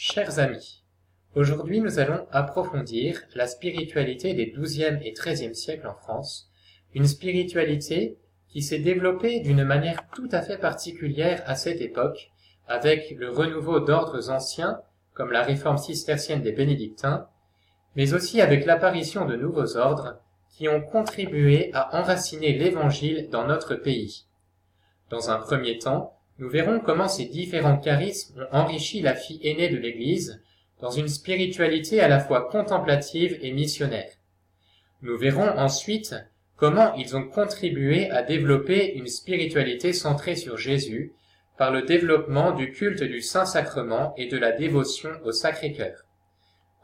Chers amis, aujourd'hui nous allons approfondir la spiritualité des XIIe et XIIIe siècles en France, une spiritualité qui s'est développée d'une manière tout à fait particulière à cette époque, avec le renouveau d'ordres anciens, comme la réforme cistercienne des bénédictins, mais aussi avec l'apparition de nouveaux ordres qui ont contribué à enraciner l'Évangile dans notre pays. Dans un premier temps, nous verrons comment ces différents charismes ont enrichi la fille aînée de l'Église dans une spiritualité à la fois contemplative et missionnaire. Nous verrons ensuite comment ils ont contribué à développer une spiritualité centrée sur Jésus par le développement du culte du Saint-Sacrement et de la dévotion au Sacré-Cœur.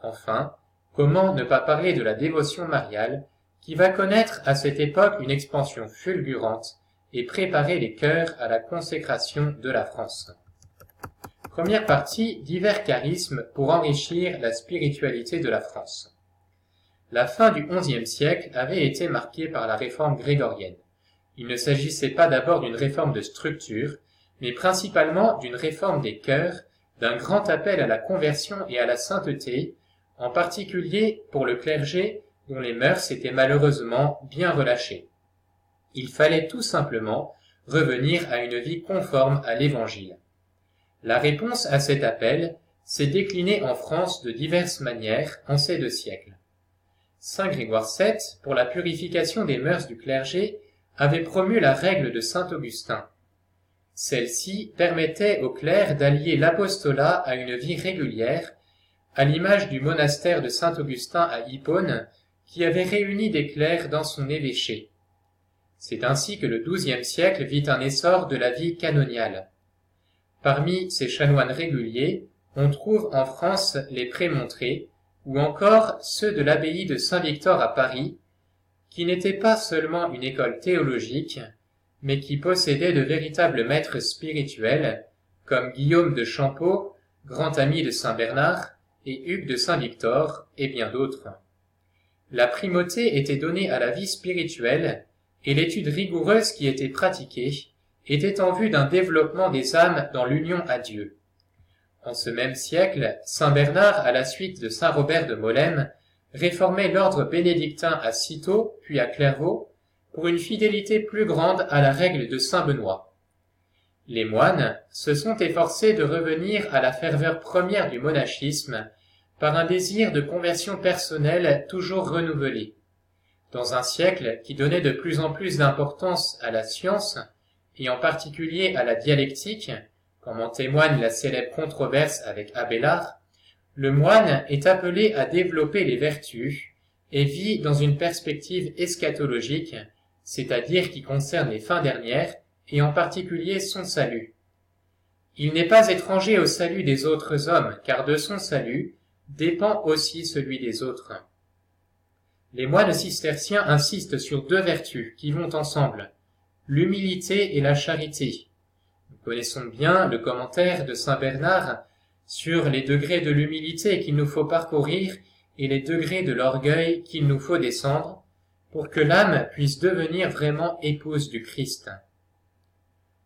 Enfin, comment ne pas parler de la dévotion mariale qui va connaître à cette époque une expansion fulgurante et préparer les cœurs à la consécration de la France. Première partie, divers charismes pour enrichir la spiritualité de la France. La fin du XIe siècle avait été marquée par la réforme grégorienne. Il ne s'agissait pas d'abord d'une réforme de structure, mais principalement d'une réforme des cœurs, d'un grand appel à la conversion et à la sainteté, en particulier pour le clergé dont les mœurs étaient malheureusement bien relâchées. Il fallait tout simplement revenir à une vie conforme à l'Évangile. La réponse à cet appel s'est déclinée en France de diverses manières en ces deux siècles. Saint Grégoire VII, pour la purification des mœurs du clergé, avait promu la règle de Saint Augustin. Celle-ci permettait aux clercs d'allier l'apostolat à une vie régulière, à l'image du monastère de Saint Augustin à Hippone, qui avait réuni des clercs dans son évêché. C'est ainsi que le XIIe siècle vit un essor de la vie canoniale. Parmi ces chanoines réguliers, on trouve en France les prémontrés, ou encore ceux de l'abbaye de Saint-Victor à Paris, qui n'étaient pas seulement une école théologique, mais qui possédaient de véritables maîtres spirituels, comme Guillaume de Champeau, grand ami de Saint Bernard, et Hugues de Saint-Victor, et bien d'autres. La primauté était donnée à la vie spirituelle, et l'étude rigoureuse qui était pratiquée était en vue d'un développement des âmes dans l'union à Dieu. En ce même siècle, saint Bernard, à la suite de saint Robert de Molène, réformait l'ordre bénédictin à Cîteaux, puis à Clairvaux, pour une fidélité plus grande à la règle de saint Benoît. Les moines se sont efforcés de revenir à la ferveur première du monachisme par un désir de conversion personnelle toujours renouvelé. Dans un siècle qui donnait de plus en plus d'importance à la science, et en particulier à la dialectique, comme en témoigne la célèbre controverse avec Abélard, le moine est appelé à développer les vertus et vit dans une perspective eschatologique, c'est-à-dire qui concerne les fins dernières et en particulier son salut. Il n'est pas étranger au salut des autres hommes, car de son salut dépend aussi celui des autres. Les moines cisterciens insistent sur deux vertus qui vont ensemble, l'humilité et la charité. Nous connaissons bien le commentaire de saint Bernard sur les degrés de l'humilité qu'il nous faut parcourir et les degrés de l'orgueil qu'il nous faut descendre pour que l'âme puisse devenir vraiment épouse du Christ.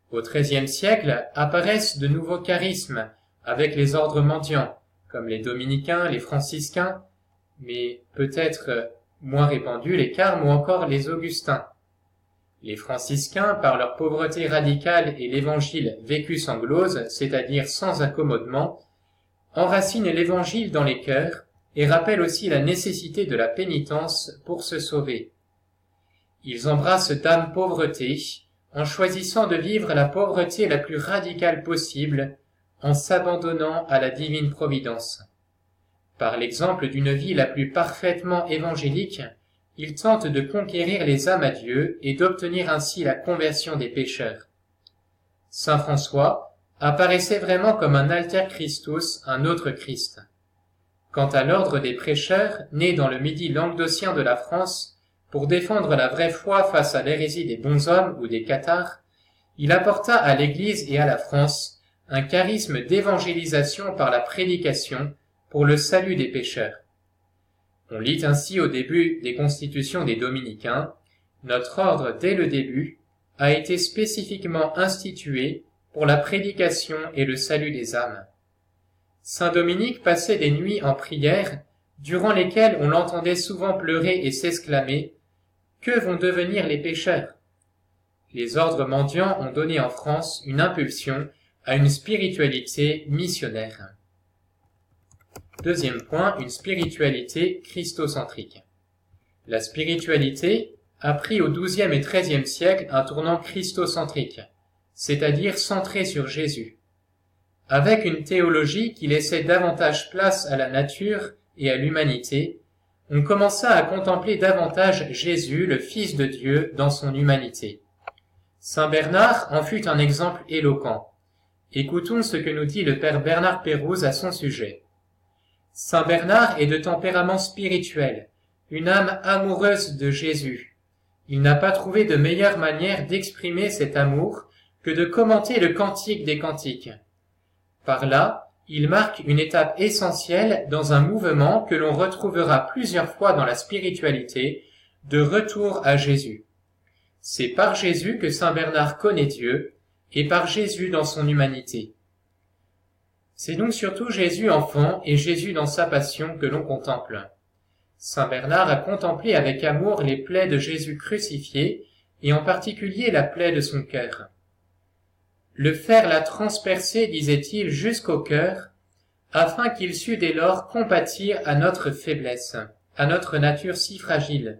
Au XIIIe siècle apparaissent de nouveaux charismes avec les ordres mendiants, comme les dominicains, les franciscains, mais peut-être moins répandus les carmes ou encore les augustins. Les franciscains, par leur pauvreté radicale et l'évangile vécu sans glose, c'est-à-dire sans accommodement, enracinent l'évangile dans les cœurs et rappellent aussi la nécessité de la pénitence pour se sauver. Ils embrassent d'âme pauvreté en choisissant de vivre la pauvreté la plus radicale possible en s'abandonnant à la divine providence. Par l'exemple d'une vie la plus parfaitement évangélique, ils tentent de conquérir les âmes à Dieu et d'obtenir ainsi la conversion des pécheurs. Saint François apparaissait vraiment comme un alter Christus, un autre Christ. Quant à l'ordre des prêcheurs, né dans le midi languedocien de la France, pour défendre la vraie foi face à l'hérésie des bons hommes ou des cathares, il apporta à l'Église et à la France un charisme d'évangélisation par la prédication pour le salut des pécheurs. On lit ainsi au début des constitutions des dominicains, notre ordre dès le début a été spécifiquement institué pour la prédication et le salut des âmes. Saint Dominique passait des nuits en prière, durant lesquelles on l'entendait souvent pleurer et s'exclamer Que vont devenir les pécheurs? Les ordres mendiants ont donné en France une impulsion à une spiritualité missionnaire. Deuxième point, une spiritualité christocentrique. La spiritualité a pris au XIIe et XIIIe siècle un tournant christocentrique, c'est-à-dire centré sur Jésus. Avec une théologie qui laissait davantage place à la nature et à l'humanité, on commença à contempler davantage Jésus, le Fils de Dieu, dans son humanité. Saint Bernard en fut un exemple éloquent. Écoutons ce que nous dit le père Bernard Pérouse à son sujet. Saint Bernard est de tempérament spirituel, une âme amoureuse de Jésus. Il n'a pas trouvé de meilleure manière d'exprimer cet amour que de commenter le cantique des cantiques. Par là, il marque une étape essentielle dans un mouvement que l'on retrouvera plusieurs fois dans la spiritualité, de retour à Jésus. C'est par Jésus que Saint Bernard connaît Dieu, et par Jésus dans son humanité. C'est donc surtout Jésus enfant et Jésus dans sa passion que l'on contemple. Saint Bernard a contemplé avec amour les plaies de Jésus crucifié, et en particulier la plaie de son cœur. Le faire la transpercer, disait-il, jusqu'au cœur, afin qu'il sût dès lors compatir à notre faiblesse, à notre nature si fragile.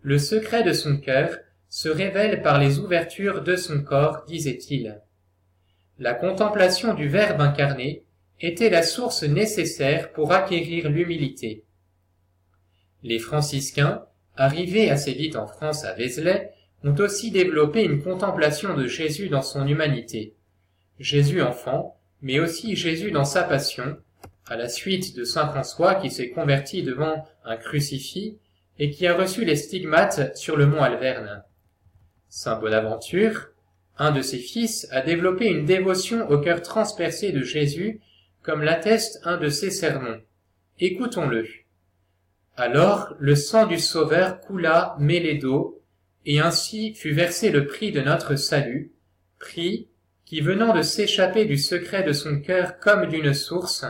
Le secret de son cœur se révèle par les ouvertures de son corps, disait-il. La contemplation du Verbe incarné était la source nécessaire pour acquérir l'humilité. Les franciscains, arrivés assez vite en France à Vézelay, ont aussi développé une contemplation de Jésus dans son humanité. Jésus enfant, mais aussi Jésus dans sa passion, à la suite de saint François qui s'est converti devant un crucifix et qui a reçu les stigmates sur le mont Alverne. Saint Bonaventure, un de ses fils, a développé une dévotion au cœur transpercé de Jésus comme l'atteste un de ses sermons. Écoutons-le. Alors le sang du Sauveur coula mêlé d'eau, et ainsi fut versé le prix de notre salut, prix qui venant de s'échapper du secret de son cœur comme d'une source,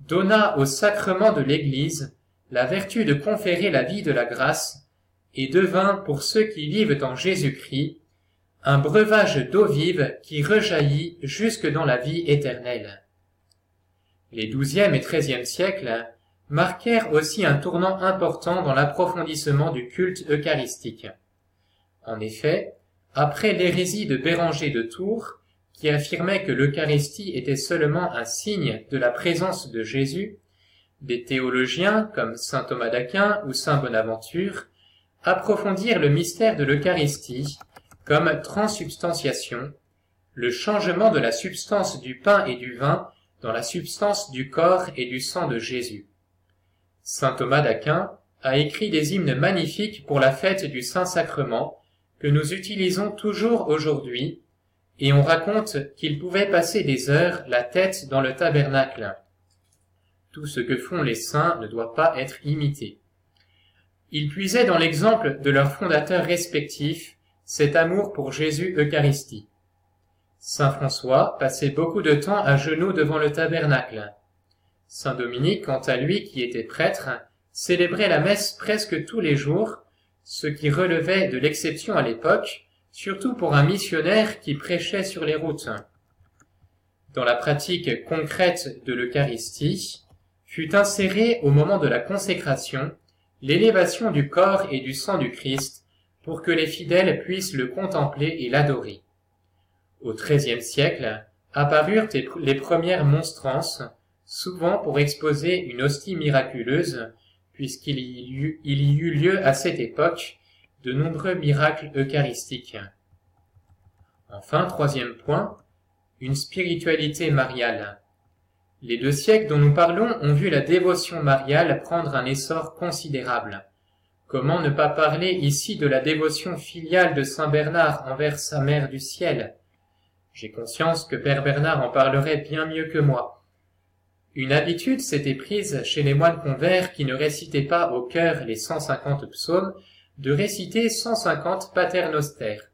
donna au sacrement de l'Église la vertu de conférer la vie de la grâce, et devint pour ceux qui vivent en Jésus-Christ un breuvage d'eau vive qui rejaillit jusque dans la vie éternelle. Les douzième et treizième siècles marquèrent aussi un tournant important dans l'approfondissement du culte eucharistique. En effet, après l'hérésie de Béranger de Tours, qui affirmait que l'Eucharistie était seulement un signe de la présence de Jésus, des théologiens comme saint Thomas d'Aquin ou saint Bonaventure approfondirent le mystère de l'Eucharistie comme transubstantiation, le changement de la substance du pain et du vin dans la substance du corps et du sang de Jésus. Saint Thomas d'Aquin a écrit des hymnes magnifiques pour la fête du Saint-Sacrement que nous utilisons toujours aujourd'hui, et on raconte qu'il pouvait passer des heures la tête dans le tabernacle. Tout ce que font les saints ne doit pas être imité. Ils puisaient dans l'exemple de leurs fondateurs respectifs cet amour pour Jésus Eucharistie. Saint François passait beaucoup de temps à genoux devant le tabernacle. Saint Dominique, quant à lui, qui était prêtre, célébrait la messe presque tous les jours, ce qui relevait de l'exception à l'époque, surtout pour un missionnaire qui prêchait sur les routes. Dans la pratique concrète de l'Eucharistie, fut insérée au moment de la consécration l'élévation du corps et du sang du Christ pour que les fidèles puissent le contempler et l'adorer. Au XIIIe siècle, apparurent les premières monstrances, souvent pour exposer une hostie miraculeuse, puisqu'il y, y eut lieu à cette époque de nombreux miracles eucharistiques. Enfin, troisième point, une spiritualité mariale. Les deux siècles dont nous parlons ont vu la dévotion mariale prendre un essor considérable. Comment ne pas parler ici de la dévotion filiale de Saint Bernard envers sa mère du ciel, j'ai conscience que Père Bernard en parlerait bien mieux que moi. Une habitude s'était prise chez les moines convers qui ne récitaient pas au cœur les cent cinquante psaumes de réciter cent cinquante paternostères.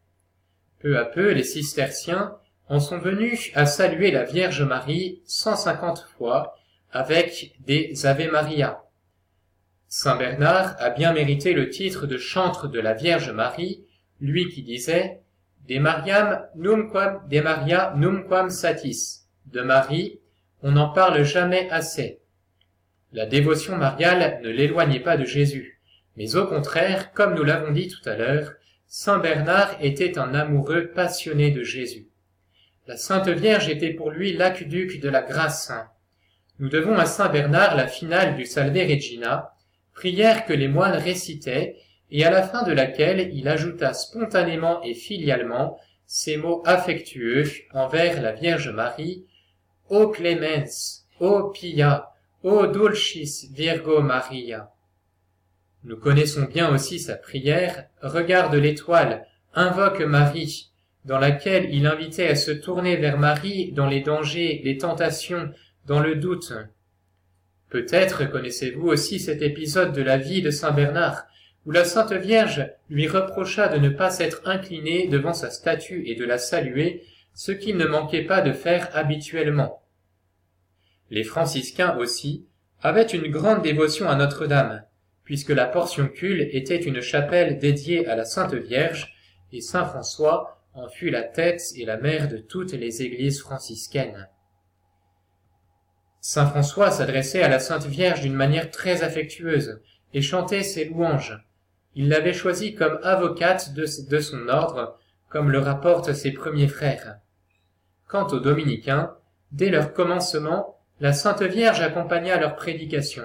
Peu à peu, les cisterciens en sont venus à saluer la Vierge Marie cent cinquante fois avec des Ave Maria. Saint Bernard a bien mérité le titre de chantre de la Vierge Marie, lui qui disait De Mariam numquam, de Maria numquam satis. De Marie, on n'en parle jamais assez. La dévotion mariale ne l'éloignait pas de Jésus, mais au contraire, comme nous l'avons dit tout à l'heure, Saint Bernard était un amoureux passionné de Jésus. La Sainte Vierge était pour lui l'aqueduc de la grâce. Nous devons à Saint Bernard la finale du Salve Regina, prière que les moines récitaient et à la fin de laquelle il ajouta spontanément et filialement ces mots affectueux envers la Vierge Marie, Ô clemens, ô pia, ô dulcis Virgo Maria. Nous connaissons bien aussi sa prière, Regarde l'étoile, invoque Marie, dans laquelle il invitait à se tourner vers Marie dans les dangers, les tentations, dans le doute. Peut-être connaissez-vous aussi cet épisode de la vie de Saint Bernard, où la Sainte Vierge lui reprocha de ne pas s'être incliné devant sa statue et de la saluer, ce qu'il ne manquait pas de faire habituellement. Les franciscains aussi avaient une grande dévotion à Notre-Dame, puisque la portioncule était une chapelle dédiée à la Sainte Vierge, et Saint François en fut la tête et la mère de toutes les églises franciscaines. Saint François s'adressait à la Sainte Vierge d'une manière très affectueuse et chantait ses louanges. Il l'avait choisie comme avocate de, son ordre, comme le rapportent ses premiers frères. Quant aux dominicains, dès leur commencement, la Sainte Vierge accompagna leur prédication.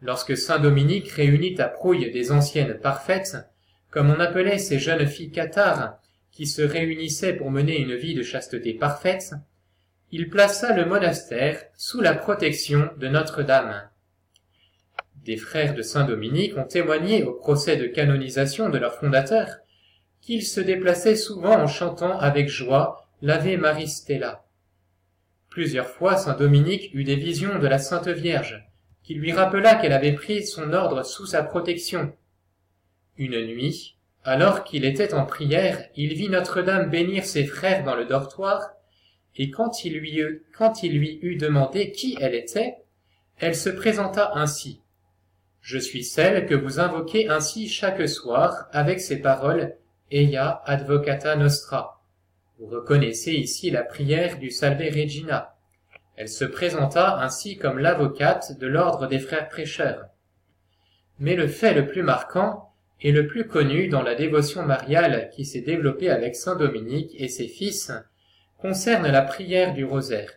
Lorsque Saint Dominique réunit à Prouille des anciennes parfaites, comme on appelait ces jeunes filles cathares qui se réunissaient pour mener une vie de chasteté parfaite, il plaça le monastère sous la protection de Notre-Dame. Des frères de Saint-Dominique ont témoigné au procès de canonisation de leur fondateur qu'ils se déplaçaient souvent en chantant avec joie l'Ave Maristella. Plusieurs fois Saint-Dominique eut des visions de la Sainte Vierge, qui lui rappela qu'elle avait pris son ordre sous sa protection. Une nuit, alors qu'il était en prière, il vit Notre-Dame bénir ses frères dans le dortoir, et quand il lui eut demandé qui elle était, elle se présenta ainsi. Je suis celle que vous invoquez ainsi chaque soir avec ces paroles Eia advocata nostra. Vous reconnaissez ici la prière du Salve Regina. Elle se présenta ainsi comme l'avocate de l'ordre des frères prêcheurs. Mais le fait le plus marquant et le plus connu dans la dévotion mariale qui s'est développée avec saint Dominique et ses fils concerne la prière du rosaire.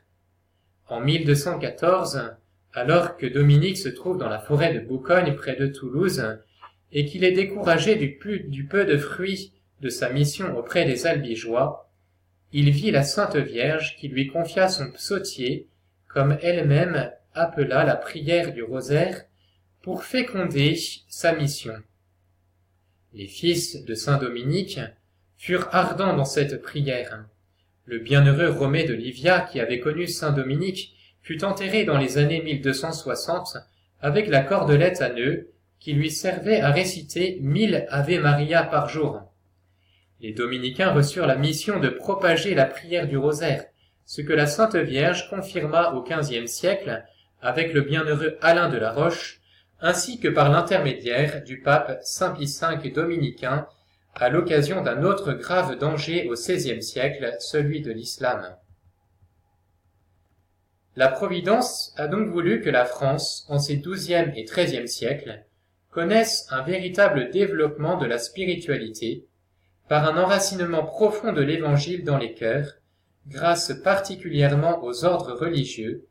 En 1214, alors que Dominique se trouve dans la forêt de Boucogne près de Toulouse, et qu'il est découragé du, peu de fruits de sa mission auprès des albigeois, il vit la Sainte Vierge qui lui confia son psautier, comme elle-même appela la prière du rosaire, pour féconder sa mission. Les fils de saint Dominique furent ardents dans cette prière. Le bienheureux Romée de Livia, qui avait connu saint Dominique, fut enterré dans les années 1260 avec la cordelette à nœuds qui lui servait à réciter mille Ave Maria par jour. Les dominicains reçurent la mission de propager la prière du rosaire, ce que la Sainte Vierge confirma au XVe siècle avec le bienheureux Alain de la Roche, ainsi que par l'intermédiaire du pape Saint Pie V dominicain à l'occasion d'un autre grave danger au XVIe siècle, celui de l'islam. La Providence a donc voulu que la France, en ses XIIe et XIIIe siècles, connaisse un véritable développement de la spiritualité, par un enracinement profond de l'Évangile dans les cœurs, grâce particulièrement aux ordres religieux,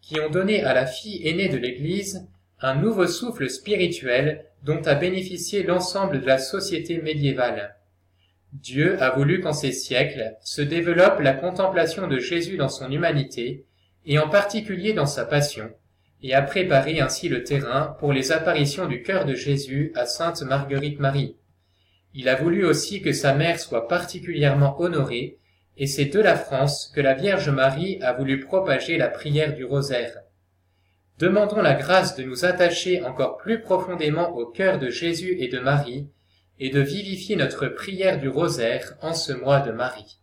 qui ont donné à la fille aînée de l'Église un nouveau souffle spirituel dont a bénéficié l'ensemble de la société médiévale. Dieu a voulu qu'en ces siècles se développe la contemplation de Jésus dans son humanité, et en particulier dans sa passion, et a préparé ainsi le terrain pour les apparitions du cœur de Jésus à sainte Marguerite Marie. Il a voulu aussi que sa mère soit particulièrement honorée, et c'est de la France que la Vierge Marie a voulu propager la prière du rosaire. Demandons la grâce de nous attacher encore plus profondément au cœur de Jésus et de Marie, et de vivifier notre prière du rosaire en ce mois de Marie.